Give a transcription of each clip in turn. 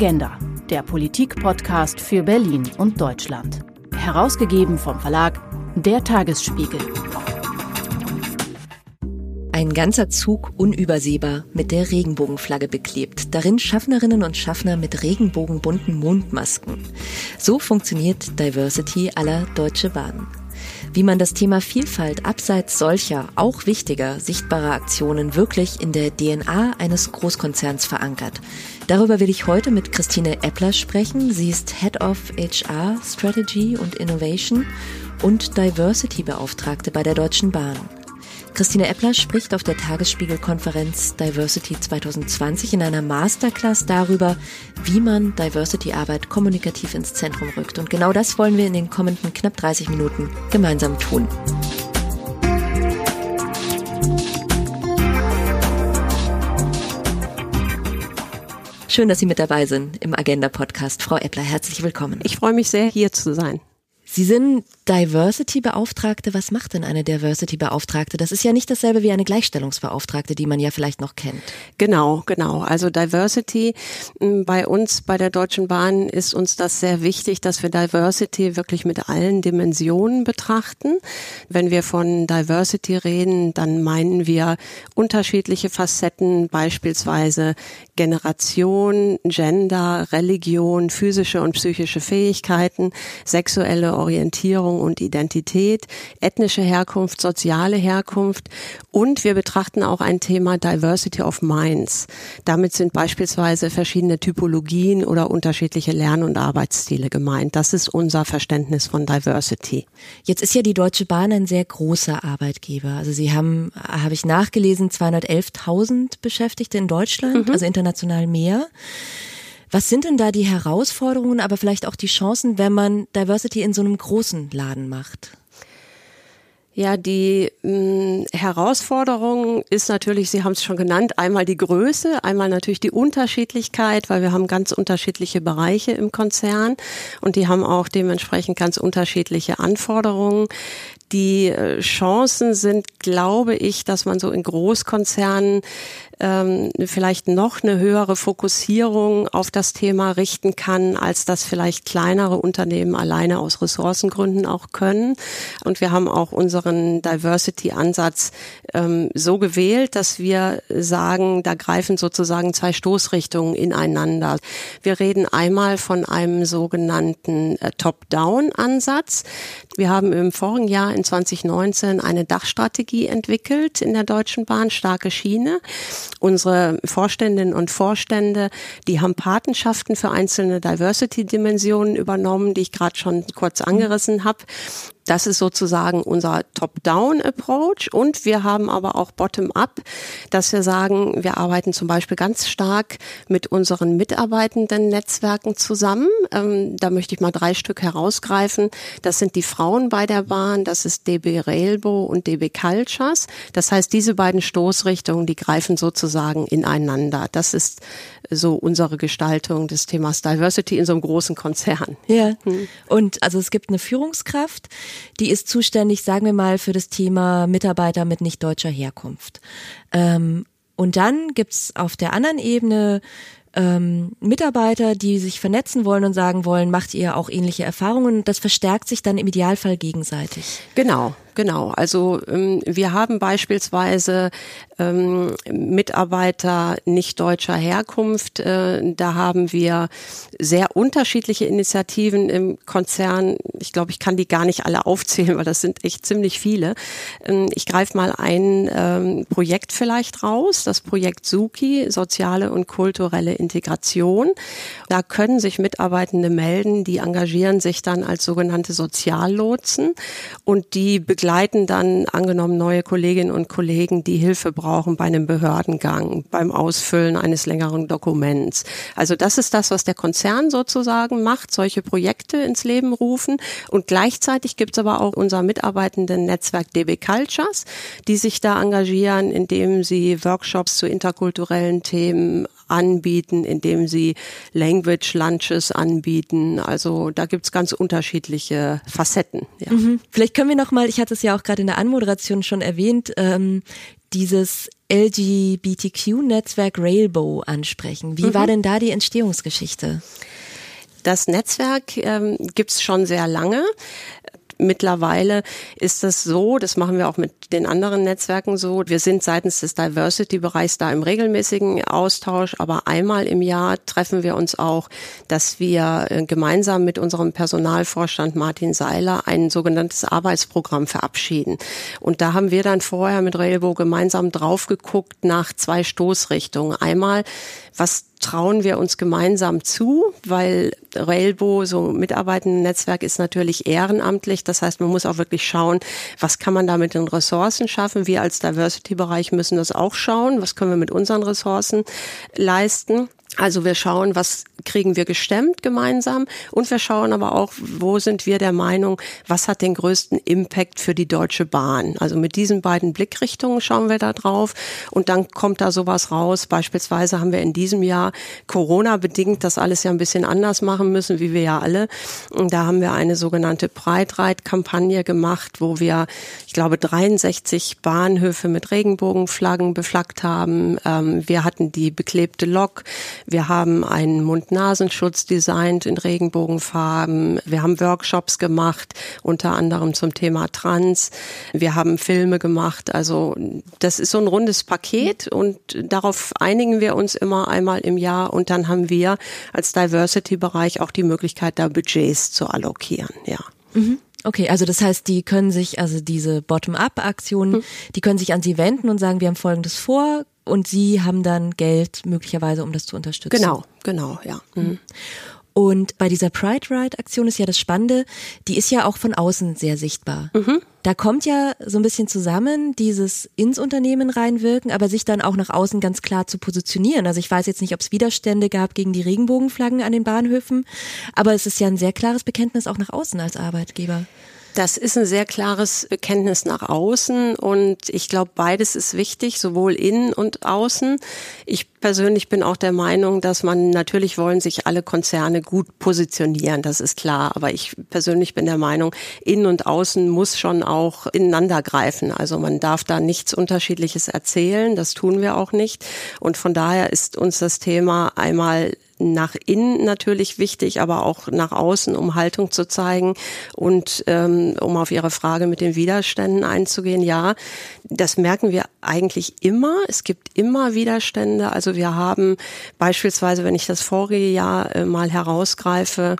Agenda, der Politik-Podcast für Berlin und Deutschland. Herausgegeben vom Verlag Der Tagesspiegel. Ein ganzer Zug unübersehbar mit der Regenbogenflagge beklebt. Darin Schaffnerinnen und Schaffner mit regenbogenbunten Mondmasken. So funktioniert Diversity aller Deutsche Bahn wie man das Thema Vielfalt abseits solcher, auch wichtiger, sichtbarer Aktionen wirklich in der DNA eines Großkonzerns verankert. Darüber will ich heute mit Christine Eppler sprechen. Sie ist Head of HR Strategy und Innovation und Diversity Beauftragte bei der Deutschen Bahn. Christine Eppler spricht auf der Tagesspiegel-Konferenz Diversity 2020 in einer Masterclass darüber, wie man Diversity-Arbeit kommunikativ ins Zentrum rückt. Und genau das wollen wir in den kommenden knapp 30 Minuten gemeinsam tun. Schön, dass Sie mit dabei sind im Agenda-Podcast. Frau Eppler, herzlich willkommen. Ich freue mich sehr, hier zu sein. Sie sind Diversity-Beauftragte. Was macht denn eine Diversity-Beauftragte? Das ist ja nicht dasselbe wie eine Gleichstellungsbeauftragte, die man ja vielleicht noch kennt. Genau, genau. Also Diversity bei uns, bei der Deutschen Bahn ist uns das sehr wichtig, dass wir Diversity wirklich mit allen Dimensionen betrachten. Wenn wir von Diversity reden, dann meinen wir unterschiedliche Facetten, beispielsweise Generation, Gender, Religion, physische und psychische Fähigkeiten, sexuelle Orientierung und Identität, ethnische Herkunft, soziale Herkunft und wir betrachten auch ein Thema Diversity of Minds. Damit sind beispielsweise verschiedene Typologien oder unterschiedliche Lern- und Arbeitsstile gemeint. Das ist unser Verständnis von Diversity. Jetzt ist ja die Deutsche Bahn ein sehr großer Arbeitgeber. Also Sie haben, habe ich nachgelesen, 211.000 Beschäftigte in Deutschland, mhm. also international mehr. Was sind denn da die Herausforderungen, aber vielleicht auch die Chancen, wenn man Diversity in so einem großen Laden macht? Ja, die mh, hm, Herausforderung ist natürlich, Sie haben es schon genannt, einmal die Größe, einmal natürlich die Unterschiedlichkeit, weil wir haben ganz unterschiedliche Bereiche im Konzern und die haben auch dementsprechend ganz unterschiedliche Anforderungen. Die äh, Chancen sind, glaube ich, dass man so in Großkonzernen ähm, vielleicht noch eine höhere Fokussierung auf das Thema richten kann, als das vielleicht kleinere Unternehmen alleine aus Ressourcengründen auch können. Und wir haben auch unseren Diversity-Ansatz ähm, so gewählt, dass wir sagen, da greifen sozusagen zwei Stoßrichtungen ineinander. Wir reden einmal von einem sogenannten äh, Top-Down-Ansatz. Wir haben im vorigen Jahr in 2019 eine Dachstrategie entwickelt in der Deutschen Bahn, starke Schiene. Unsere Vorständinnen und Vorstände, die haben Patenschaften für einzelne Diversity-Dimensionen übernommen, die ich gerade schon kurz angerissen habe. Das ist sozusagen unser Top-Down-Approach. Und wir haben aber auch Bottom-up, dass wir sagen, wir arbeiten zum Beispiel ganz stark mit unseren mitarbeitenden Netzwerken zusammen. Ähm, da möchte ich mal drei Stück herausgreifen. Das sind die Frauen bei der Bahn, das ist DB Railbo und DB Cultures. Das heißt, diese beiden Stoßrichtungen, die greifen sozusagen ineinander. Das ist so unsere Gestaltung des Themas Diversity in so einem großen Konzern. Ja. Hm. Und also es gibt eine Führungskraft, die ist zuständig, sagen wir mal, für das Thema Mitarbeiter mit nicht deutscher Herkunft. Ähm, und dann gibt's auf der anderen Ebene ähm, Mitarbeiter, die sich vernetzen wollen und sagen wollen, macht ihr auch ähnliche Erfahrungen. Das verstärkt sich dann im Idealfall gegenseitig. Genau, Genau, also ähm, wir haben beispielsweise ähm, Mitarbeiter nicht deutscher Herkunft. Äh, da haben wir sehr unterschiedliche Initiativen im Konzern. Ich glaube, ich kann die gar nicht alle aufzählen, weil das sind echt ziemlich viele. Ähm, ich greife mal ein ähm, Projekt vielleicht raus, das Projekt Suki, soziale und kulturelle Integration. Da können sich Mitarbeitende melden, die engagieren sich dann als sogenannte Soziallotsen und die begleiten begleiten dann angenommen neue Kolleginnen und Kollegen, die Hilfe brauchen bei einem Behördengang, beim Ausfüllen eines längeren Dokuments. Also das ist das, was der Konzern sozusagen macht, solche Projekte ins Leben rufen. Und gleichzeitig gibt es aber auch unser mitarbeitenden Netzwerk DB Cultures, die sich da engagieren, indem sie Workshops zu interkulturellen Themen anbieten, indem sie Language Lunches anbieten. Also da gibt's ganz unterschiedliche Facetten. Ja. Mhm. Vielleicht können wir noch mal, ich hatte es ja auch gerade in der Anmoderation schon erwähnt, ähm, dieses LGBTQ-Netzwerk Railbow ansprechen. Wie mhm. war denn da die Entstehungsgeschichte? Das Netzwerk ähm, gibt es schon sehr lange. Mittlerweile ist das so, das machen wir auch mit den anderen Netzwerken so. Wir sind seitens des Diversity-Bereichs da im regelmäßigen Austausch, aber einmal im Jahr treffen wir uns auch, dass wir äh, gemeinsam mit unserem Personalvorstand Martin Seiler ein sogenanntes Arbeitsprogramm verabschieden. Und da haben wir dann vorher mit Railbow gemeinsam drauf geguckt nach zwei Stoßrichtungen. Einmal, was trauen wir uns gemeinsam zu, weil Railbo, so mitarbeitende Netzwerk, ist natürlich ehrenamtlich. Das heißt, man muss auch wirklich schauen, was kann man da mit den Ressourcen schaffen. Wir als Diversity-Bereich müssen das auch schauen. Was können wir mit unseren Ressourcen leisten? Also wir schauen, was kriegen wir gestemmt gemeinsam und wir schauen aber auch, wo sind wir der Meinung, was hat den größten Impact für die Deutsche Bahn. Also mit diesen beiden Blickrichtungen schauen wir da drauf und dann kommt da sowas raus. Beispielsweise haben wir in diesem Jahr Corona bedingt das alles ja ein bisschen anders machen müssen, wie wir ja alle. Und da haben wir eine sogenannte Breitreit-Kampagne gemacht, wo wir, ich glaube, 63 Bahnhöfe mit Regenbogenflaggen beflaggt haben. Ähm, wir hatten die beklebte Lok. Wir haben einen Mund-Nasenschutz designt in Regenbogenfarben. Wir haben Workshops gemacht, unter anderem zum Thema Trans. Wir haben Filme gemacht. Also das ist so ein rundes Paket und darauf einigen wir uns immer einmal im Jahr und dann haben wir als Diversity-Bereich auch die Möglichkeit, da Budgets zu allokieren. Ja. Mhm. Okay, also das heißt, die können sich, also diese Bottom-up-Aktionen, hm. die können sich an Sie wenden und sagen, wir haben Folgendes vor, und Sie haben dann Geld möglicherweise, um das zu unterstützen. Genau, genau, ja. Mhm. Und bei dieser Pride Ride Aktion ist ja das Spannende, die ist ja auch von außen sehr sichtbar. Mhm. Da kommt ja so ein bisschen zusammen, dieses ins Unternehmen reinwirken, aber sich dann auch nach außen ganz klar zu positionieren. Also ich weiß jetzt nicht, ob es Widerstände gab gegen die Regenbogenflaggen an den Bahnhöfen, aber es ist ja ein sehr klares Bekenntnis auch nach außen als Arbeitgeber. Das ist ein sehr klares Bekenntnis nach außen und ich glaube, beides ist wichtig, sowohl innen und außen. Ich persönlich bin auch der Meinung, dass man natürlich wollen sich alle Konzerne gut positionieren, das ist klar. Aber ich persönlich bin der Meinung, innen und außen muss schon auch ineinander greifen. Also man darf da nichts Unterschiedliches erzählen, das tun wir auch nicht. Und von daher ist uns das Thema einmal nach innen natürlich wichtig, aber auch nach außen, um Haltung zu zeigen und ähm, um auf Ihre Frage mit den Widerständen einzugehen. Ja, das merken wir eigentlich immer. Es gibt immer Widerstände. Also wir haben beispielsweise, wenn ich das vorige Jahr äh, mal herausgreife,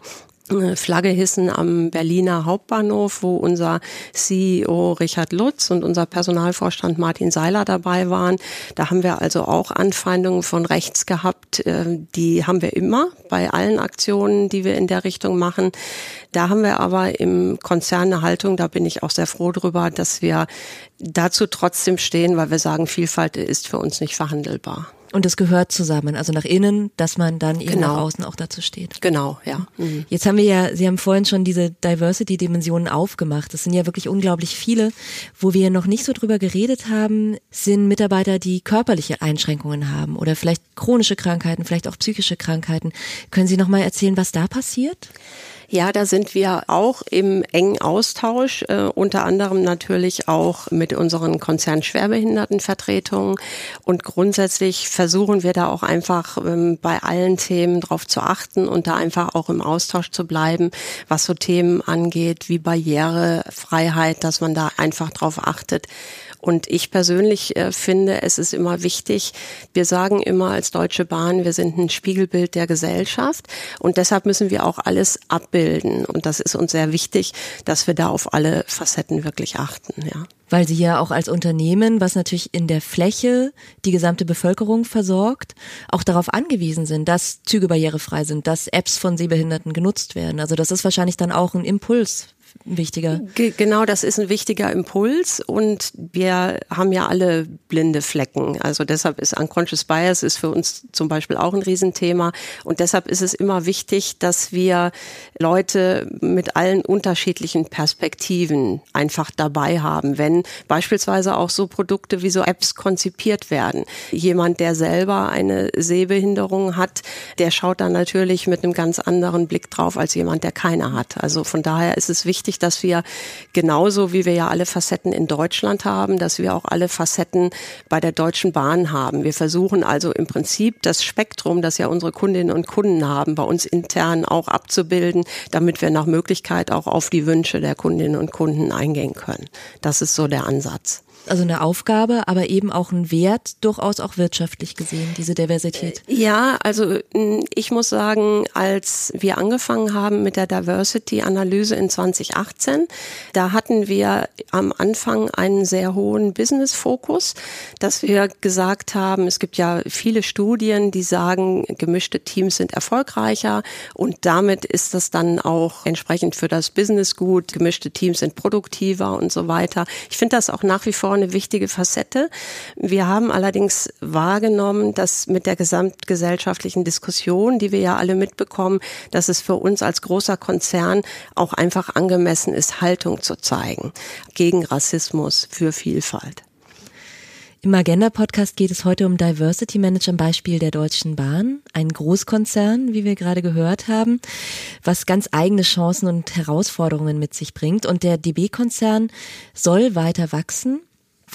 Flagge hissen am Berliner Hauptbahnhof, wo unser CEO Richard Lutz und unser Personalvorstand Martin Seiler dabei waren. Da haben wir also auch Anfeindungen von rechts gehabt. Äh, die haben wir immer bei allen Aktionen, die wir in der Richtung machen. Da haben wir aber im Konzern eine Haltung, da bin ich auch sehr froh drüber, dass wir dazu trotzdem stehen, weil wir sagen, Vielfalt ist für uns nicht verhandelbar. Und es gehört zusammen, also nach innen, dass man dann eben genau. nach außen auch dazu steht. Genau, ja. Mhm. Jetzt haben wir ja, Sie haben vorhin schon diese Diversity-Dimensionen aufgemacht. Das sind ja wirklich unglaublich viele. Wo wir noch nicht so drüber geredet haben, sind Mitarbeiter, die körperliche Einschränkungen haben oder vielleicht chronische Krankheiten, vielleicht auch psychische Krankheiten. Können Sie noch mal erzählen, was da passiert? Ja, da sind wir auch im engen Austausch, äh, unter anderem natürlich auch mit unseren Konzernschwerbehindertenvertretungen. Und grundsätzlich versuchen wir da auch einfach ähm, bei allen Themen drauf zu achten und da einfach auch im Austausch zu bleiben, was so Themen angeht wie Barrierefreiheit, dass man da einfach drauf achtet. Und ich persönlich äh, finde, es ist immer wichtig, wir sagen immer als Deutsche Bahn, wir sind ein Spiegelbild der Gesellschaft und deshalb müssen wir auch alles abbilden. Und das ist uns sehr wichtig, dass wir da auf alle Facetten wirklich achten, ja. Weil Sie ja auch als Unternehmen, was natürlich in der Fläche die gesamte Bevölkerung versorgt, auch darauf angewiesen sind, dass Züge barrierefrei sind, dass Apps von Sehbehinderten genutzt werden. Also das ist wahrscheinlich dann auch ein Impuls wichtiger. genau, das ist ein wichtiger Impuls und wir haben ja alle blinde Flecken. Also deshalb ist Unconscious Bias ist für uns zum Beispiel auch ein Riesenthema und deshalb ist es immer wichtig, dass wir Leute mit allen unterschiedlichen Perspektiven einfach dabei haben, wenn beispielsweise auch so Produkte wie so Apps konzipiert werden. Jemand, der selber eine Sehbehinderung hat, der schaut dann natürlich mit einem ganz anderen Blick drauf als jemand, der keine hat. Also von daher ist es wichtig, wichtig, dass wir genauso wie wir ja alle Facetten in Deutschland haben, dass wir auch alle Facetten bei der Deutschen Bahn haben. Wir versuchen also im Prinzip das Spektrum, das ja unsere Kundinnen und Kunden haben, bei uns intern auch abzubilden, damit wir nach Möglichkeit auch auf die Wünsche der Kundinnen und Kunden eingehen können. Das ist so der Ansatz also eine Aufgabe, aber eben auch ein Wert, durchaus auch wirtschaftlich gesehen, diese Diversität. Ja, also ich muss sagen, als wir angefangen haben mit der Diversity-Analyse in 2018, da hatten wir am Anfang einen sehr hohen Business-Fokus, dass wir gesagt haben, es gibt ja viele Studien, die sagen, gemischte Teams sind erfolgreicher und damit ist das dann auch entsprechend für das Business gut, gemischte Teams sind produktiver und so weiter. Ich finde das auch nach wie vor eine wichtige Facette. Wir haben allerdings wahrgenommen, dass mit der gesamtgesellschaftlichen Diskussion, die wir ja alle mitbekommen, dass es für uns als großer Konzern auch einfach angemessen ist, Haltung zu zeigen gegen Rassismus, für Vielfalt. Im Agenda-Podcast geht es heute um Diversity Manager am Beispiel der Deutschen Bahn, ein Großkonzern, wie wir gerade gehört haben, was ganz eigene Chancen und Herausforderungen mit sich bringt. Und der DB-Konzern soll weiter wachsen.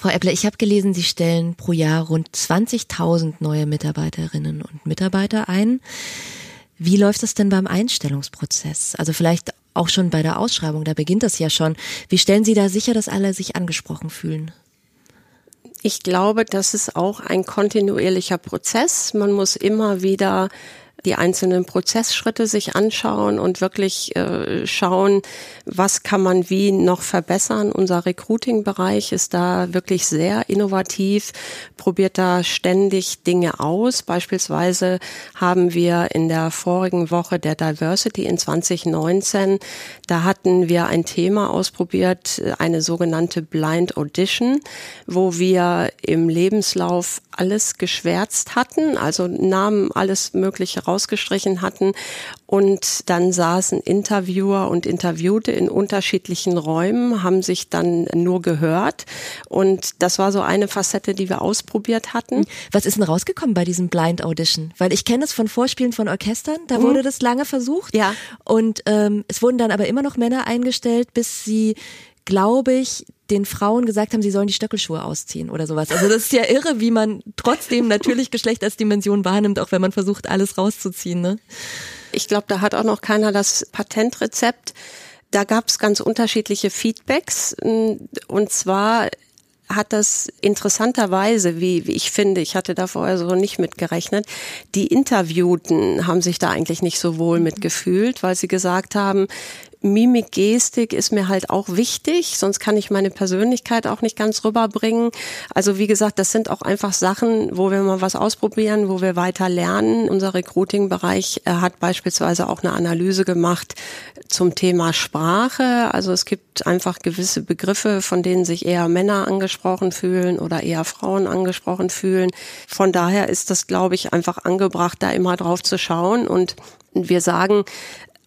Frau Eppler, ich habe gelesen, Sie stellen pro Jahr rund 20.000 neue Mitarbeiterinnen und Mitarbeiter ein. Wie läuft das denn beim Einstellungsprozess? Also vielleicht auch schon bei der Ausschreibung, da beginnt das ja schon. Wie stellen Sie da sicher, dass alle sich angesprochen fühlen? Ich glaube, das ist auch ein kontinuierlicher Prozess. Man muss immer wieder die einzelnen Prozessschritte sich anschauen und wirklich äh, schauen, was kann man wie noch verbessern. Unser Recruiting-Bereich ist da wirklich sehr innovativ, probiert da ständig Dinge aus. Beispielsweise haben wir in der vorigen Woche der Diversity in 2019, da hatten wir ein Thema ausprobiert, eine sogenannte Blind Audition, wo wir im Lebenslauf alles geschwärzt hatten, also Namen, alles Mögliche rausgestrichen hatten. Und dann saßen Interviewer und Interviewte in unterschiedlichen Räumen, haben sich dann nur gehört. Und das war so eine Facette, die wir ausprobiert hatten. Was ist denn rausgekommen bei diesem Blind Audition? Weil ich kenne es von Vorspielen von Orchestern, da mhm. wurde das lange versucht. Ja. Und ähm, es wurden dann aber immer noch Männer eingestellt, bis sie glaube ich, den Frauen gesagt haben, sie sollen die Stöckelschuhe ausziehen oder sowas. Also das ist ja irre, wie man trotzdem natürlich Geschlecht als Dimension wahrnimmt, auch wenn man versucht, alles rauszuziehen. Ne? Ich glaube, da hat auch noch keiner das Patentrezept. Da gab es ganz unterschiedliche Feedbacks. Und zwar hat das interessanterweise, wie, wie ich finde, ich hatte da vorher so nicht mitgerechnet, die Interviewten haben sich da eigentlich nicht so wohl mitgefühlt, weil sie gesagt haben, Mimik, Gestik ist mir halt auch wichtig, sonst kann ich meine Persönlichkeit auch nicht ganz rüberbringen. Also wie gesagt, das sind auch einfach Sachen, wo wir mal was ausprobieren, wo wir weiter lernen. Unser Recruiting-Bereich hat beispielsweise auch eine Analyse gemacht zum Thema Sprache. Also es gibt einfach gewisse Begriffe, von denen sich eher Männer angesprochen fühlen oder eher Frauen angesprochen fühlen. Von daher ist das, glaube ich, einfach angebracht, da immer drauf zu schauen und wir sagen,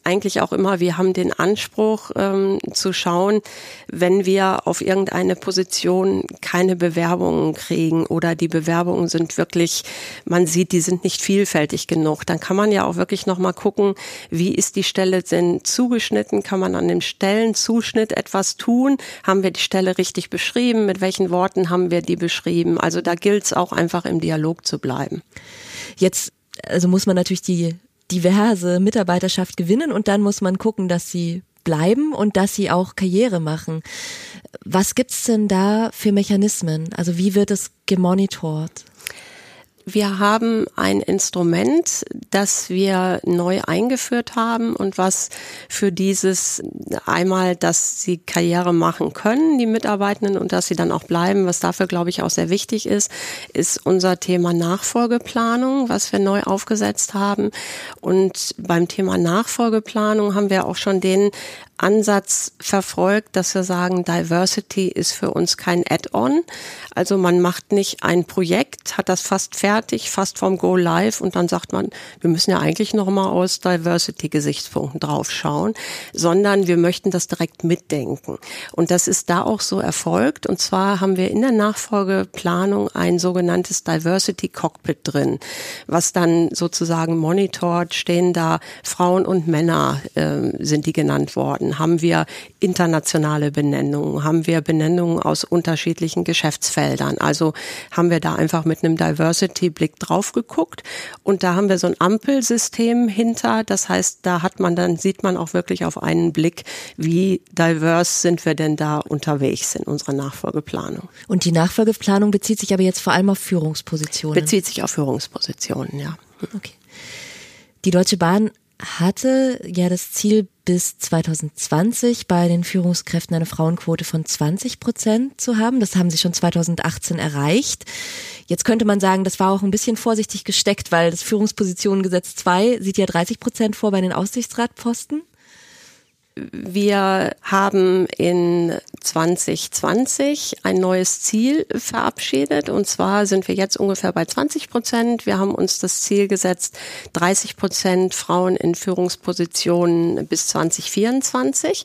eigentlich auch immer, wir haben den Anspruch ähm, zu schauen, wenn wir auf irgendeine Position keine Bewerbungen kriegen oder die Bewerbungen sind wirklich, man sieht, die sind nicht vielfältig genug, dann kann man ja auch wirklich nochmal gucken, wie ist die Stelle denn zugeschnitten, kann man an dem Stellenzuschnitt etwas tun, haben wir die Stelle richtig beschrieben, mit welchen Worten haben wir die beschrieben, also da gilt es auch einfach im Dialog zu bleiben. Jetzt also muss man natürlich die diverse Mitarbeiterschaft gewinnen und dann muss man gucken, dass sie bleiben und dass sie auch Karriere machen. Was gibt's denn da für Mechanismen? Also wie wird es gemonitort? Wir haben ein Instrument, das wir neu eingeführt haben und was für dieses einmal, dass sie Karriere machen können, die Mitarbeitenden, und dass sie dann auch bleiben, was dafür, glaube ich, auch sehr wichtig ist, ist unser Thema Nachfolgeplanung, was wir neu aufgesetzt haben. Und beim Thema Nachfolgeplanung haben wir auch schon den Ansatz verfolgt, dass wir sagen, Diversity ist für uns kein Add-on. Also man macht nicht ein Projekt, hat das fast fertig, fast vom Go Live und dann sagt man, wir müssen ja eigentlich noch mal aus Diversity-Gesichtspunkten draufschauen, sondern wir möchten das direkt mitdenken. Und das ist da auch so erfolgt. Und zwar haben wir in der Nachfolgeplanung ein sogenanntes Diversity Cockpit drin, was dann sozusagen monitort, stehen da Frauen und Männer äh, sind die genannt worden arbeiten? Haben wir internationale Benennungen? Haben wir Benennungen aus unterschiedlichen Geschäftsfeldern? Also haben wir da einfach mit einem Diversity-Blick drauf geguckt und da haben wir so ein Ampelsystem hinter. Das heißt, da hat man dann, sieht man auch wirklich auf einen Blick, wie diverse sind wir denn da unterwegs in unserer Nachfolgeplanung. Und die Nachfolgeplanung bezieht sich aber jetzt vor allem auf Führungspositionen. Bezieht sich auf Führungspositionen, ja. Okay. Die Deutsche Bahn hatte ja das Ziel, bis 2020 bei den Führungskräften eine Frauenquote von 20 Prozent zu haben. Das haben sie schon 2018 erreicht. Jetzt könnte man sagen, das war auch ein bisschen vorsichtig gesteckt, weil das Führungspositionengesetz 2 sieht ja 30 Prozent vor bei den Aussichtsratposten. Wir haben in 2020 ein neues Ziel verabschiedet. Und zwar sind wir jetzt ungefähr bei 20 Prozent. Wir haben uns das Ziel gesetzt, 30 Prozent Frauen in Führungspositionen bis 2024.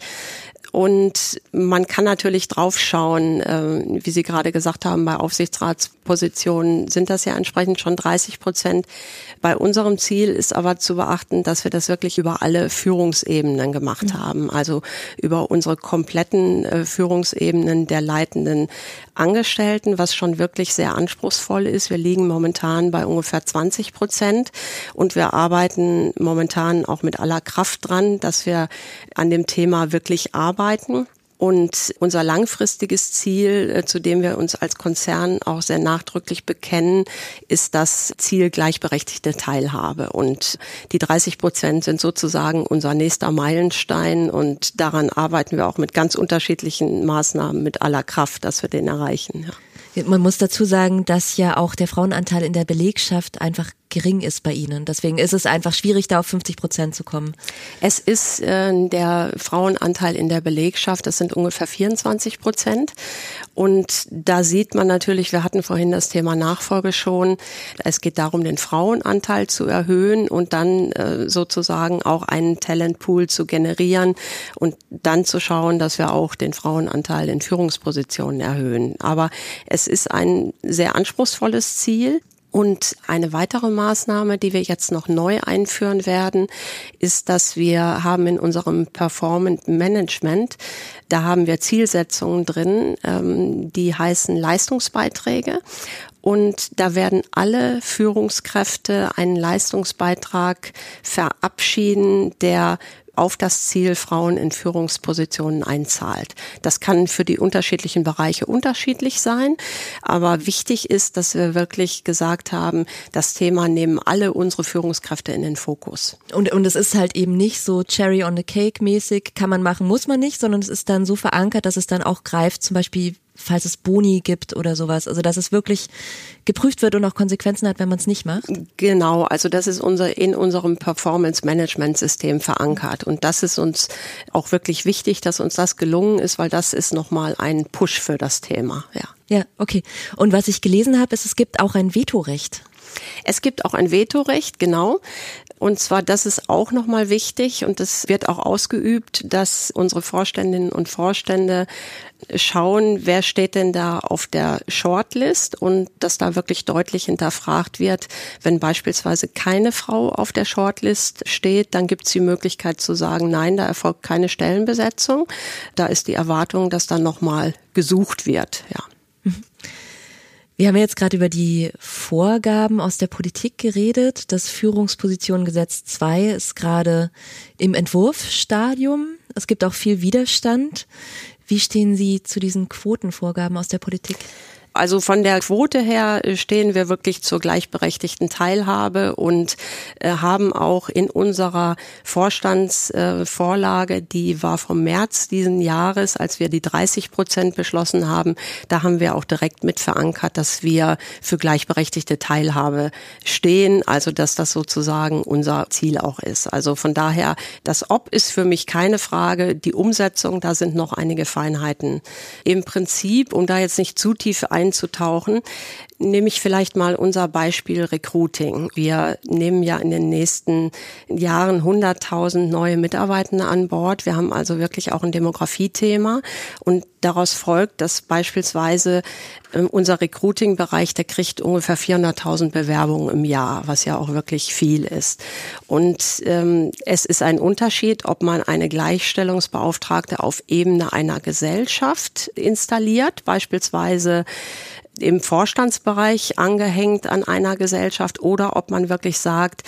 Und man kann natürlich draufschauen, äh, wie Sie gerade gesagt haben, bei Aufsichtsratspositionen sind das ja entsprechend schon 30 Prozent. Bei unserem Ziel ist aber zu beachten, dass wir das wirklich über alle Führungsebenen gemacht mhm. haben. Also über unsere kompletten äh, Führungsebenen der leitenden Angestellten, was schon wirklich sehr anspruchsvoll ist. Wir liegen momentan bei ungefähr 20 Prozent und wir arbeiten momentan auch mit aller Kraft dran, dass wir an dem Thema wirklich arbeiten. Und unser langfristiges Ziel, äh, zu dem wir uns als Konzern auch sehr nachdrücklich bekennen, ist das Ziel gleichberechtigte Teilhabe. Und die 30 Prozent sind sozusagen unser nächster Meilenstein. Und daran arbeiten wir auch mit ganz unterschiedlichen Maßnahmen mit aller Kraft, dass wir den erreichen. Ja. Man muss dazu sagen, dass ja auch der Frauenanteil in der Belegschaft einfach gering ist bei Ihnen. Deswegen ist es einfach schwierig, da auf 50 Prozent zu kommen. Es ist äh, der Frauenanteil in der Belegschaft, das sind ungefähr 24 Prozent. Und da sieht man natürlich, wir hatten vorhin das Thema Nachfolge schon, es geht darum, den Frauenanteil zu erhöhen und dann äh, sozusagen auch einen Talentpool zu generieren und dann zu schauen, dass wir auch den Frauenanteil in Führungspositionen erhöhen. Aber es ist ein sehr anspruchsvolles Ziel. Und eine weitere Maßnahme, die wir jetzt noch neu einführen werden, ist, dass wir haben in unserem Performance Management, da haben wir Zielsetzungen drin, ähm, die heißen Leistungsbeiträge. Und da werden alle Führungskräfte einen Leistungsbeitrag verabschieden, der auf das Ziel Frauen in Führungspositionen einzahlt. Das kann für die unterschiedlichen Bereiche unterschiedlich sein, aber wichtig ist, dass wir wirklich gesagt haben, das Thema nehmen alle unsere Führungskräfte in den Fokus. Und, und es ist halt eben nicht so Cherry on the Cake mäßig, kann man machen, muss man nicht, sondern es ist dann so verankert, dass es dann auch greift, zum Beispiel falls es Boni gibt oder sowas. Also dass es wirklich geprüft wird und auch Konsequenzen hat, wenn man es nicht macht. Genau, also das ist unser in unserem Performance Management System verankert und das ist uns auch wirklich wichtig, dass uns das gelungen ist, weil das ist nochmal ein Push für das Thema. Ja. Ja, okay. Und was ich gelesen habe, ist, es gibt auch ein Vetorecht. Es gibt auch ein Vetorecht, genau. Und zwar, das ist auch nochmal wichtig und das wird auch ausgeübt, dass unsere Vorständinnen und Vorstände schauen, wer steht denn da auf der Shortlist und dass da wirklich deutlich hinterfragt wird, wenn beispielsweise keine Frau auf der Shortlist steht, dann gibt es die Möglichkeit zu sagen, nein, da erfolgt keine Stellenbesetzung. Da ist die Erwartung, dass dann nochmal gesucht wird, ja. Wir haben jetzt gerade über die Vorgaben aus der Politik geredet. Das Führungspositionengesetz 2 ist gerade im Entwurfsstadium. Es gibt auch viel Widerstand. Wie stehen Sie zu diesen Quotenvorgaben aus der Politik? Also von der Quote her äh, stehen wir wirklich zur gleichberechtigten Teilhabe und äh, haben auch in unserer Vorstandsvorlage, äh, die war vom März diesen Jahres, als wir die 30 Prozent beschlossen haben, da haben wir auch direkt mit verankert, dass wir für gleichberechtigte Teilhabe stehen, also dass das sozusagen unser Ziel auch ist. Also von daher, das Ob ist für mich keine Frage, die Umsetzung, da sind noch einige Feinheiten. Im Prinzip, um da jetzt nicht zu tief ein einzutauchen, nehme ich vielleicht mal unser Beispiel Recruiting. Wir nehmen ja in den nächsten Jahren 100.000 neue Mitarbeitende an Bord. Wir haben also wirklich auch ein Demografiethema und daraus folgt, dass beispielsweise ähm, unser Recruiting-Bereich, der kriegt ungefähr 400.000 Bewerbungen im Jahr, was ja auch wirklich viel ist. Und ähm, es ist ein Unterschied, ob man eine Gleichstellungsbeauftragte auf Ebene einer Gesellschaft installiert, beispielsweise im Vorstandsbereich angehängt an einer Gesellschaft oder ob man wirklich sagt,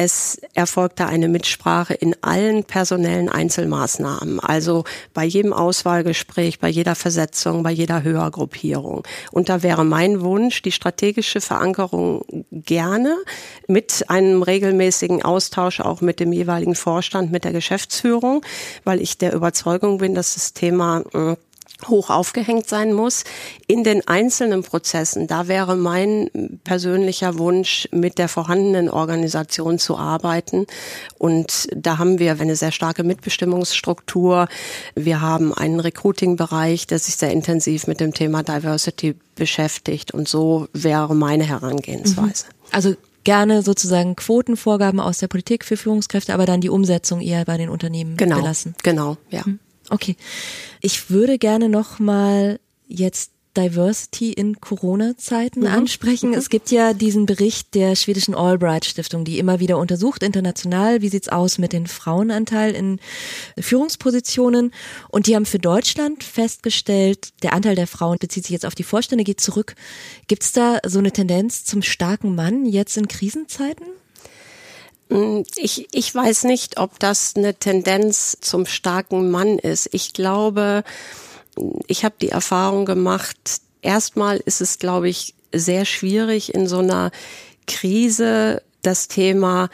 es erfolgte eine Mitsprache in allen personellen Einzelmaßnahmen, also bei jedem Auswahlgespräch, bei jeder Versetzung, bei jeder Höhergruppierung. Und da wäre mein Wunsch, die strategische Verankerung gerne mit einem regelmäßigen Austausch auch mit dem jeweiligen Vorstand, mit der Geschäftsführung, weil ich der Überzeugung bin, dass das Thema äh, hoch aufgehängt sein muss. In den einzelnen Prozessen, da wäre mein persönlicher Wunsch, mit der vorhandenen Organisation zu arbeiten. Und da haben wir eine sehr starke Mitbestimmungsstruktur. Wir haben einen Recruiting-Bereich, der sich sehr intensiv mit dem Thema Diversity beschäftigt. Und so wäre meine Herangehensweise. Mhm. Also gerne sozusagen Quotenvorgaben aus der Politik für Führungskräfte, aber dann die Umsetzung eher bei den Unternehmen genau, belassen. Genau, ja. Mhm. Okay. Ich würde gerne noch mal jetzt Diversity in Corona-Zeiten mhm. ansprechen. Mhm. Es gibt ja diesen Bericht der schwedischen Albright Stiftung, die immer wieder untersucht international, wie sieht's aus mit den Frauenanteil in Führungspositionen. Und die haben für Deutschland festgestellt, der Anteil der Frauen bezieht sich jetzt auf die Vorstände, geht zurück. Gibt's da so eine Tendenz zum starken Mann jetzt in Krisenzeiten? Mm, ich, ich weiß nicht, ob das eine Tendenz zum starken Mann ist. Ich glaube, ich habe die Erfahrung gemacht, erstmal ist es, glaube ich, sehr schwierig in so einer Krise das Thema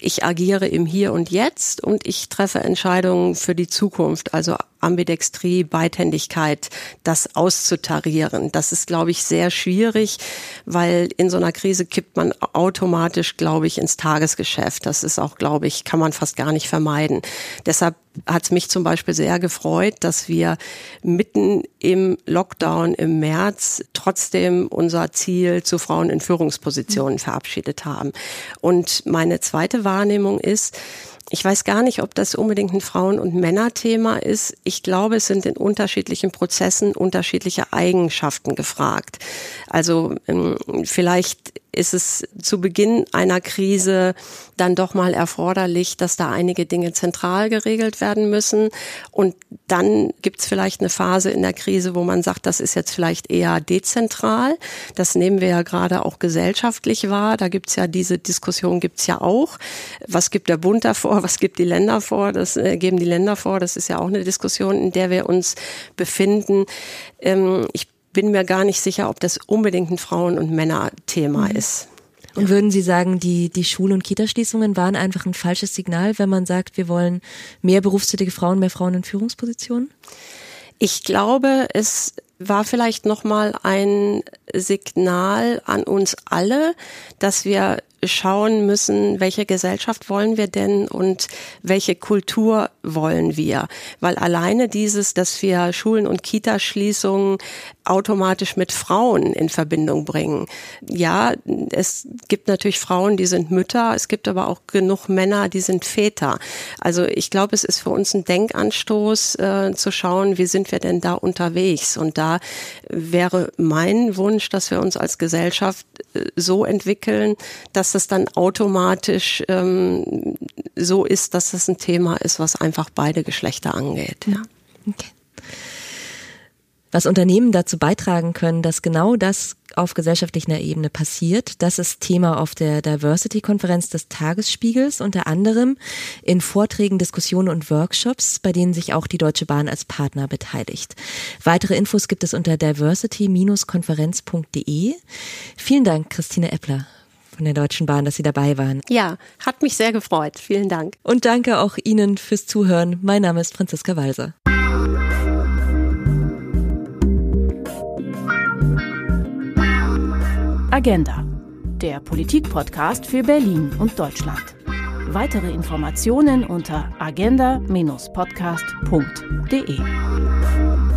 ich agiere im Hier und Jetzt und ich treffe Entscheidungen für die Zukunft, also Ambidextrie, Beidhändigkeit, das auszutarieren. Das ist, glaube ich, sehr schwierig, weil in so einer Krise kippt man automatisch, glaube ich, ins Tagesgeschäft. Das ist auch, glaube ich, kann man fast gar nicht vermeiden. Deshalb hat es mich zum Beispiel sehr gefreut, dass wir mitten im Lockdown im März trotzdem unser Ziel zu Frauen in Führungspositionen verabschiedet haben. Und meine zweite Wahrnehmung ist, ich weiß gar nicht, ob das unbedingt ein Frauen- und Männerthema ist. Ich glaube, es sind in unterschiedlichen Prozessen unterschiedliche Eigenschaften gefragt. Also ähm, vielleicht ist es zu Beginn einer Krise dann doch mal erforderlich, dass da einige Dinge zentral geregelt werden müssen. Und dann gibt es vielleicht eine Phase in der Krise, wo man sagt, das ist jetzt vielleicht eher dezentral. Das nehmen wir ja gerade auch gesellschaftlich wahr. Da gibt es ja diese Diskussion gibt es ja auch. Was gibt der Bund davor? Was gibt die Länder vor? Das äh, geben die Länder vor. Das ist ja auch eine Diskussion, in der wir uns befinden. Ähm, ich bin mir gar nicht sicher, ob das unbedingt ein Frauen- und Männerthema mhm. ist. Und würden Sie sagen, die, die Schul- und Kitaschließungen waren einfach ein falsches Signal, wenn man sagt, wir wollen mehr berufstätige Frauen, mehr Frauen in Führungspositionen? Ich glaube, es war vielleicht nochmal ein Signal an uns alle, dass wir schauen müssen, welche Gesellschaft wollen wir denn und welche Kultur wollen wir. Weil alleine dieses, dass wir Schulen und Kitaschließungen automatisch mit Frauen in Verbindung bringen. Ja, es gibt natürlich Frauen, die sind Mütter, es gibt aber auch genug Männer, die sind Väter. Also ich glaube, es ist für uns ein Denkanstoß äh, zu schauen, wie sind wir denn da unterwegs. Und da wäre mein Wunsch, dass wir uns als Gesellschaft äh, so entwickeln, dass es dann automatisch ähm, so ist, dass es ein Thema ist, was einfach beide Geschlechter angeht. Ja. Okay was Unternehmen dazu beitragen können, dass genau das auf gesellschaftlicher Ebene passiert. Das ist Thema auf der Diversity-Konferenz des Tagesspiegels, unter anderem in Vorträgen, Diskussionen und Workshops, bei denen sich auch die Deutsche Bahn als Partner beteiligt. Weitere Infos gibt es unter diversity-konferenz.de. Vielen Dank, Christine Eppler von der Deutschen Bahn, dass Sie dabei waren. Ja, hat mich sehr gefreut. Vielen Dank. Und danke auch Ihnen fürs Zuhören. Mein Name ist Franziska Walser. Agenda, der Politik-Podcast für Berlin und Deutschland. Weitere Informationen unter agenda-podcast.de.